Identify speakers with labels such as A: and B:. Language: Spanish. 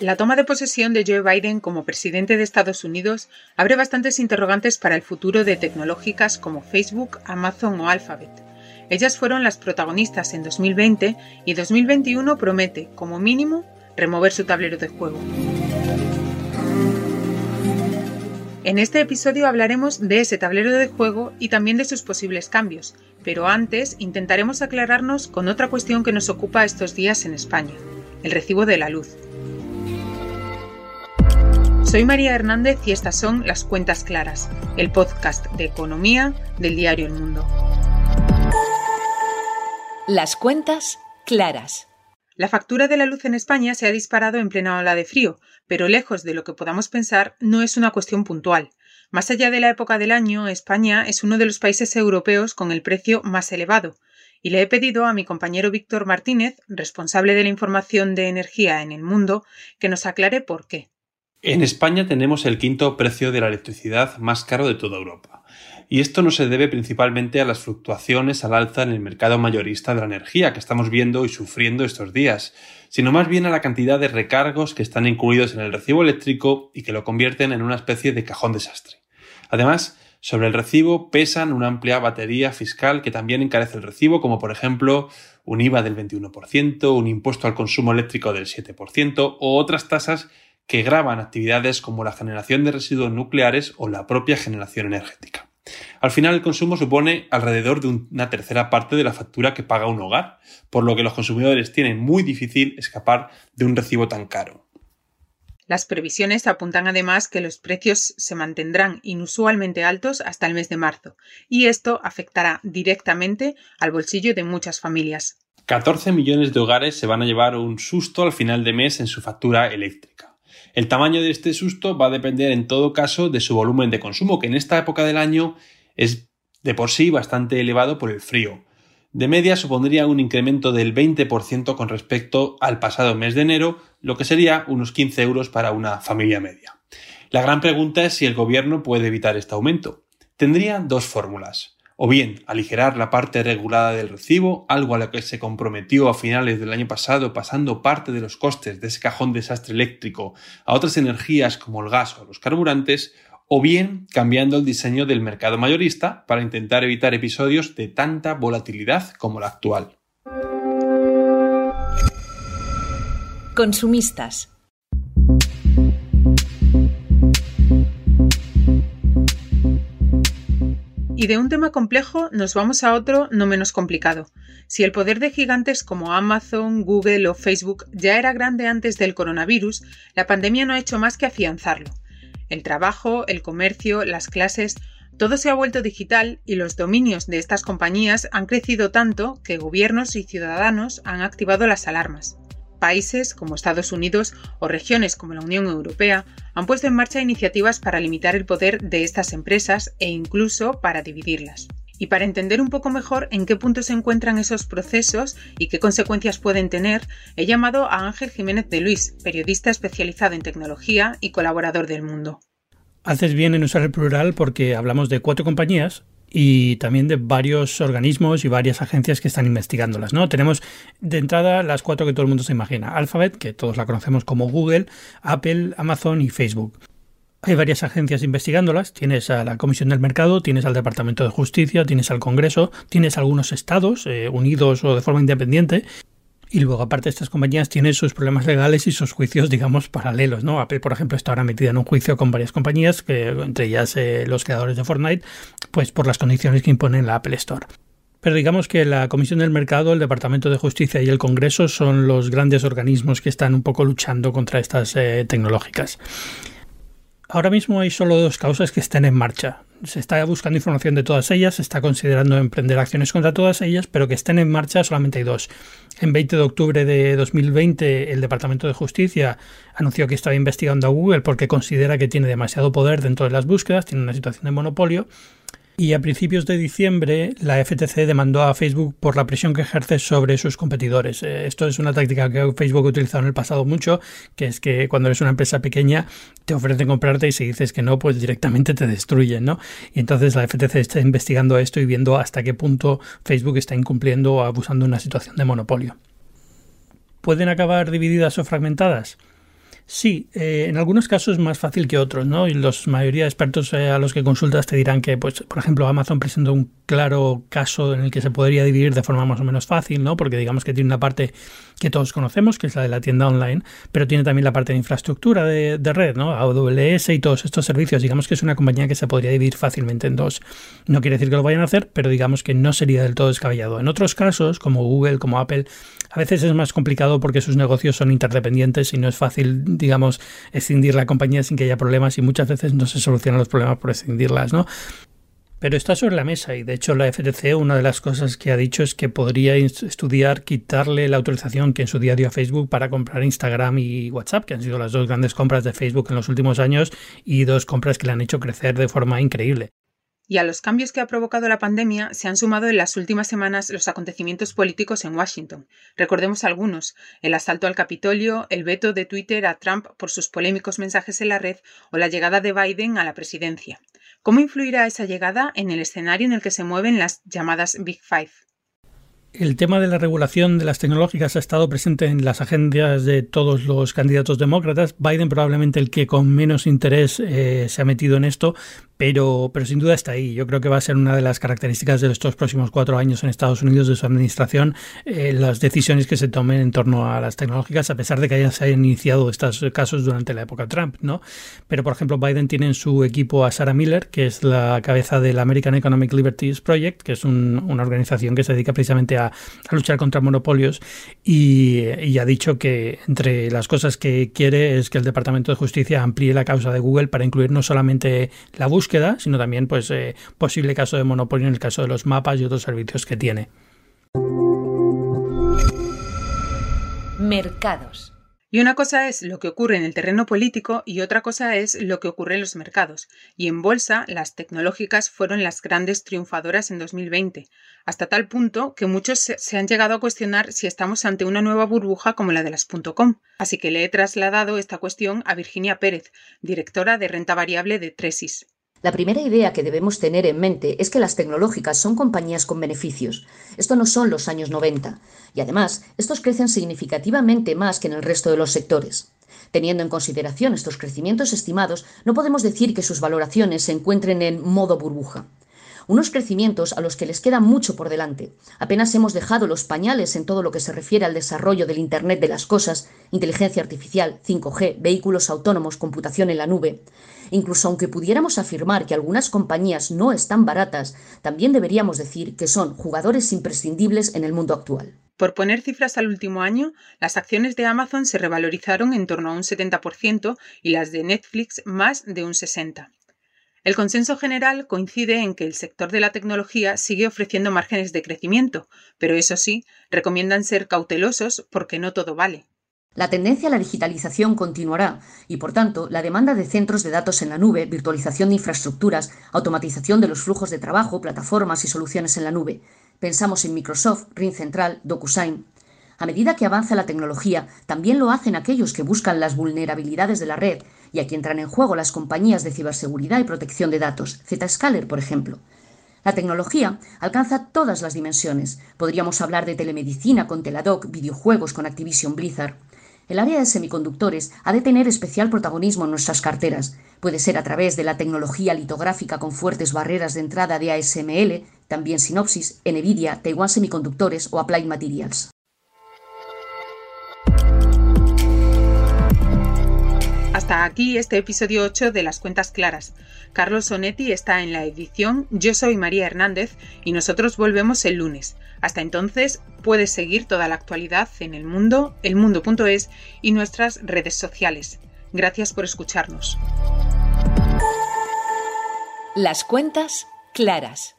A: La toma de posesión de Joe Biden como presidente de Estados Unidos abre bastantes interrogantes para el futuro de tecnológicas como Facebook, Amazon o Alphabet. Ellas fueron las protagonistas en 2020 y 2021 promete, como mínimo, remover su tablero de juego. En este episodio hablaremos de ese tablero de juego y también de sus posibles cambios, pero antes intentaremos aclararnos con otra cuestión que nos ocupa estos días en España, el recibo de la luz. Soy María Hernández y estas son Las Cuentas Claras, el podcast de economía del diario El Mundo.
B: Las Cuentas Claras.
A: La factura de la luz en España se ha disparado en plena ola de frío, pero lejos de lo que podamos pensar, no es una cuestión puntual. Más allá de la época del año, España es uno de los países europeos con el precio más elevado, y le he pedido a mi compañero Víctor Martínez, responsable de la información de energía en el mundo, que nos aclare por qué.
C: En España tenemos el quinto precio de la electricidad más caro de toda Europa. Y esto no se debe principalmente a las fluctuaciones al alza en el mercado mayorista de la energía que estamos viendo y sufriendo estos días, sino más bien a la cantidad de recargos que están incluidos en el recibo eléctrico y que lo convierten en una especie de cajón desastre. Además, sobre el recibo pesan una amplia batería fiscal que también encarece el recibo, como por ejemplo un IVA del 21%, un impuesto al consumo eléctrico del 7% o otras tasas que graban actividades como la generación de residuos nucleares o la propia generación energética. Al final el consumo supone alrededor de una tercera parte de la factura que paga un hogar, por lo que los consumidores tienen muy difícil escapar de un recibo tan caro.
A: Las previsiones apuntan además que los precios se mantendrán inusualmente altos hasta el mes de marzo, y esto afectará directamente al bolsillo de muchas familias.
C: 14 millones de hogares se van a llevar un susto al final de mes en su factura eléctrica. El tamaño de este susto va a depender en todo caso de su volumen de consumo, que en esta época del año es de por sí bastante elevado por el frío. De media supondría un incremento del 20% con respecto al pasado mes de enero, lo que sería unos 15 euros para una familia media. La gran pregunta es si el gobierno puede evitar este aumento. Tendría dos fórmulas o bien aligerar la parte regulada del recibo, algo a lo que se comprometió a finales del año pasado pasando parte de los costes de ese cajón desastre eléctrico a otras energías como el gas o los carburantes, o bien cambiando el diseño del mercado mayorista para intentar evitar episodios de tanta volatilidad como la actual.
B: Consumistas
A: Y de un tema complejo nos vamos a otro no menos complicado. Si el poder de gigantes como Amazon, Google o Facebook ya era grande antes del coronavirus, la pandemia no ha hecho más que afianzarlo. El trabajo, el comercio, las clases, todo se ha vuelto digital y los dominios de estas compañías han crecido tanto que gobiernos y ciudadanos han activado las alarmas. Países como Estados Unidos o regiones como la Unión Europea han puesto en marcha iniciativas para limitar el poder de estas empresas e incluso para dividirlas. Y para entender un poco mejor en qué punto se encuentran esos procesos y qué consecuencias pueden tener, he llamado a Ángel Jiménez de Luis, periodista especializado en tecnología y colaborador del Mundo.
D: Haces bien en usar el plural porque hablamos de cuatro compañías y también de varios organismos y varias agencias que están investigándolas. ¿no? Tenemos de entrada las cuatro que todo el mundo se imagina. Alphabet, que todos la conocemos como Google, Apple, Amazon y Facebook. Hay varias agencias investigándolas. Tienes a la Comisión del Mercado, tienes al Departamento de Justicia, tienes al Congreso, tienes algunos estados eh, unidos o de forma independiente y luego, aparte, estas compañías tienen sus problemas legales y sus juicios, digamos, paralelos, ¿no? Apple, por ejemplo, está ahora metida en un juicio con varias compañías, que, entre ellas eh, los creadores de Fortnite, pues por las condiciones que imponen la Apple Store. Pero digamos que la Comisión del Mercado, el Departamento de Justicia y el Congreso son los grandes organismos que están un poco luchando contra estas eh, tecnológicas. Ahora mismo hay solo dos causas que estén en marcha se está buscando información de todas ellas, se está considerando emprender acciones contra todas ellas, pero que estén en marcha solamente hay dos. En 20 de octubre de 2020, el Departamento de Justicia anunció que estaba investigando a Google porque considera que tiene demasiado poder dentro de las búsquedas, tiene una situación de monopolio y a principios de diciembre la FTC demandó a Facebook por la presión que ejerce sobre sus competidores. Eh, esto es una táctica que Facebook ha utilizado en el pasado mucho, que es que cuando eres una empresa pequeña te ofrecen comprarte y si dices que no, pues directamente te destruyen, ¿no? Y entonces la FTC está investigando esto y viendo hasta qué punto Facebook está incumpliendo o abusando de una situación de monopolio. ¿Pueden acabar divididas o fragmentadas? Sí, eh, en algunos casos es más fácil que otros, ¿no? Y los mayoría de expertos eh, a los que consultas te dirán que, pues, por ejemplo, Amazon presenta un claro caso en el que se podría dividir de forma más o menos fácil, ¿no? Porque digamos que tiene una parte que todos conocemos, que es la de la tienda online, pero tiene también la parte de infraestructura de, de red, ¿no? AWS y todos estos servicios. Digamos que es una compañía que se podría dividir fácilmente en dos. No quiere decir que lo vayan a hacer, pero digamos que no sería del todo descabellado. En otros casos, como Google, como Apple, a veces es más complicado porque sus negocios son interdependientes y no es fácil, digamos, escindir la compañía sin que haya problemas y muchas veces no se solucionan los problemas por escindirlas, ¿no? Pero está sobre la mesa y de hecho la FTC una de las cosas que ha dicho es que podría estudiar quitarle la autorización que en su día dio a Facebook para comprar Instagram y WhatsApp, que han sido las dos grandes compras de Facebook en los últimos años y dos compras que le han hecho crecer de forma increíble.
A: Y a los cambios que ha provocado la pandemia se han sumado en las últimas semanas los acontecimientos políticos en Washington. Recordemos algunos, el asalto al Capitolio, el veto de Twitter a Trump por sus polémicos mensajes en la red o la llegada de Biden a la presidencia. ¿Cómo influirá esa llegada en el escenario en el que se mueven las llamadas Big Five?
D: El tema de la regulación de las tecnológicas ha estado presente en las agendas de todos los candidatos demócratas. Biden probablemente el que con menos interés eh, se ha metido en esto, pero, pero sin duda está ahí. Yo creo que va a ser una de las características de estos próximos cuatro años en Estados Unidos de su administración eh, las decisiones que se tomen en torno a las tecnológicas, a pesar de que hayan, se hayan iniciado estos casos durante la época Trump, ¿no? Pero, por ejemplo, Biden tiene en su equipo a Sarah Miller, que es la cabeza del American Economic Liberties Project, que es una organización que se dedica precisamente a, luchar contra monopolios y, ha dicho que entre las cosas que quiere es que el Departamento de Justicia amplíe la causa de Google para incluir no solamente la búsqueda, queda, sino también pues eh, posible caso de monopolio en el caso de los mapas y otros servicios que tiene.
B: Mercados.
A: Y una cosa es lo que ocurre en el terreno político y otra cosa es lo que ocurre en los mercados. Y en bolsa, las tecnológicas fueron las grandes triunfadoras en 2020, hasta tal punto que muchos se han llegado a cuestionar si estamos ante una nueva burbuja como la de las .com. Así que le he trasladado esta cuestión a Virginia Pérez, directora de renta variable de Tresis.
E: La primera idea que debemos tener en mente es que las tecnológicas son compañías con beneficios. Esto no son los años 90. Y además, estos crecen significativamente más que en el resto de los sectores. Teniendo en consideración estos crecimientos estimados, no podemos decir que sus valoraciones se encuentren en modo burbuja. Unos crecimientos a los que les queda mucho por delante. Apenas hemos dejado los pañales en todo lo que se refiere al desarrollo del Internet de las Cosas, inteligencia artificial, 5G, vehículos autónomos, computación en la nube. Incluso aunque pudiéramos afirmar que algunas compañías no están baratas, también deberíamos decir que son jugadores imprescindibles en el mundo actual.
A: Por poner cifras al último año, las acciones de Amazon se revalorizaron en torno a un 70% y las de Netflix más de un 60%. El consenso general coincide en que el sector de la tecnología sigue ofreciendo márgenes de crecimiento, pero eso sí, recomiendan ser cautelosos porque no todo vale.
E: La tendencia a la digitalización continuará y, por tanto, la demanda de centros de datos en la nube, virtualización de infraestructuras, automatización de los flujos de trabajo, plataformas y soluciones en la nube. Pensamos en Microsoft, Ring Central, DocuSign. A medida que avanza la tecnología, también lo hacen aquellos que buscan las vulnerabilidades de la red y aquí entran en juego las compañías de ciberseguridad y protección de datos, Zscaler, por ejemplo. La tecnología alcanza todas las dimensiones. Podríamos hablar de telemedicina con Teladoc, videojuegos con Activision Blizzard. El área de semiconductores ha de tener especial protagonismo en nuestras carteras. Puede ser a través de la tecnología litográfica con fuertes barreras de entrada de ASML, también Synopsys, Nvidia, Taiwan Semiconductores o Applied Materials.
A: Hasta aquí este episodio 8 de Las Cuentas Claras. Carlos Sonetti está en la edición, yo soy María Hernández y nosotros volvemos el lunes. Hasta entonces puedes seguir toda la actualidad en el mundo, elmundo.es y nuestras redes sociales. Gracias por escucharnos.
B: Las cuentas claras.